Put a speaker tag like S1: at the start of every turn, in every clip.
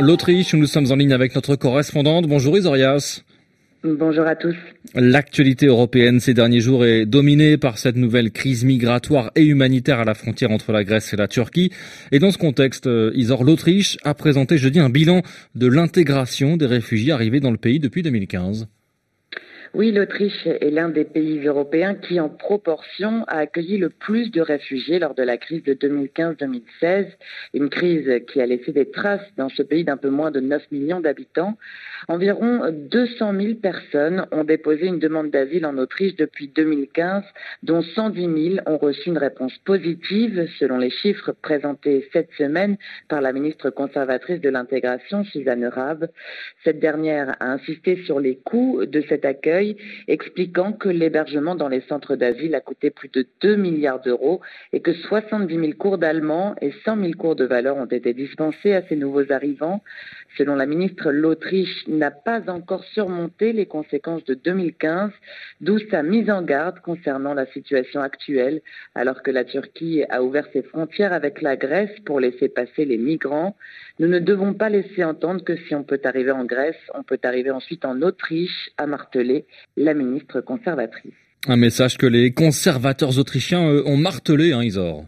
S1: L'Autriche, nous sommes en ligne avec notre correspondante. Bonjour Isorias.
S2: Bonjour à tous.
S1: L'actualité européenne ces derniers jours est dominée par cette nouvelle crise migratoire et humanitaire à la frontière entre la Grèce et la Turquie. Et dans ce contexte, euh, Isor, l'Autriche a présenté jeudi un bilan de l'intégration des réfugiés arrivés dans le pays depuis 2015.
S2: Oui, l'Autriche est l'un des pays européens qui, en proportion, a accueilli le plus de réfugiés lors de la crise de 2015-2016, une crise qui a laissé des traces dans ce pays d'un peu moins de 9 millions d'habitants. Environ 200 000 personnes ont déposé une demande d'asile en Autriche depuis 2015, dont 110 000 ont reçu une réponse positive, selon les chiffres présentés cette semaine par la ministre conservatrice de l'intégration, Suzanne Rabe. Cette dernière a insisté sur les coûts de cet accueil expliquant que l'hébergement dans les centres d'asile a coûté plus de 2 milliards d'euros et que 70 000 cours d'allemand et 100 000 cours de valeur ont été dispensés à ces nouveaux arrivants. Selon la ministre, l'Autriche n'a pas encore surmonté les conséquences de 2015, d'où sa mise en garde concernant la situation actuelle, alors que la Turquie a ouvert ses frontières avec la Grèce pour laisser passer les migrants. Nous ne devons pas laisser entendre que si on peut arriver en Grèce, on peut arriver ensuite en Autriche, a martelé la ministre conservatrice.
S1: Un message que les conservateurs autrichiens ont martelé, hein, Isor.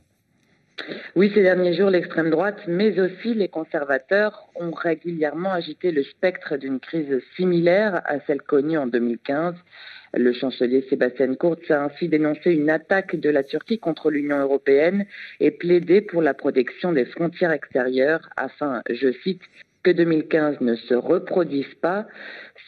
S2: Oui, ces derniers jours, l'extrême droite, mais aussi les conservateurs, ont régulièrement agité le spectre d'une crise similaire à celle connue en 2015. Le chancelier Sébastien Kurz a ainsi dénoncé une attaque de la Turquie contre l'Union européenne et plaidé pour la protection des frontières extérieures afin, je cite, que 2015 ne se reproduise pas,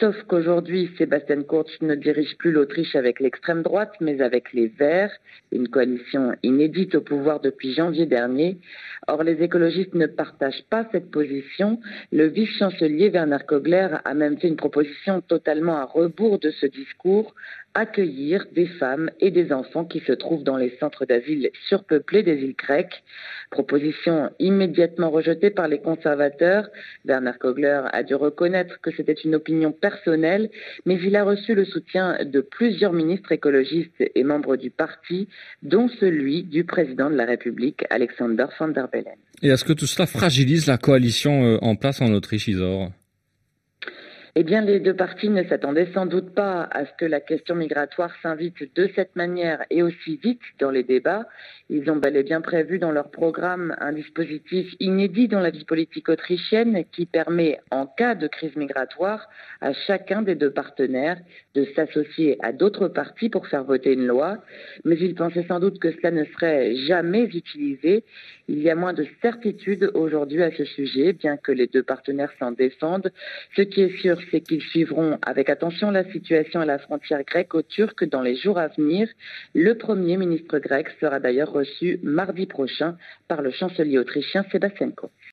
S2: sauf qu'aujourd'hui, Sébastien Kurz ne dirige plus l'Autriche avec l'extrême droite, mais avec les Verts, une coalition inédite au pouvoir depuis janvier dernier. Or, les écologistes ne partagent pas cette position. Le vice-chancelier Werner Kogler a même fait une proposition totalement à rebours de ce discours, accueillir des femmes et des enfants qui se trouvent dans les centres d'asile surpeuplés des îles grecques. Proposition immédiatement rejetée par les conservateurs. Werner Kogler a dû reconnaître que c'était une opinion personnelle, mais il a reçu le soutien de plusieurs ministres écologistes et membres du parti, dont celui du président de la République, Alexander van der Bellen.
S1: Et est-ce que tout cela fragilise la coalition euh, en place en Autriche, Isor?
S2: Eh bien, les deux parties ne s'attendaient sans doute pas à ce que la question migratoire s'invite de cette manière et aussi vite dans les débats. Ils ont bel et bien prévu dans leur programme un dispositif inédit dans la vie politique autrichienne qui permet, en cas de crise migratoire, à chacun des deux partenaires de s'associer à d'autres partis pour faire voter une loi. Mais ils pensaient sans doute que cela ne serait jamais utilisé. Il y a moins de certitude aujourd'hui à ce sujet, bien que les deux partenaires s'en défendent. Ce qui est sûr, c'est qu'ils suivront avec attention la situation à la frontière grecque-turque dans les jours à venir. Le premier ministre grec sera d'ailleurs reçu mardi prochain par le chancelier autrichien Sébastien Kurz.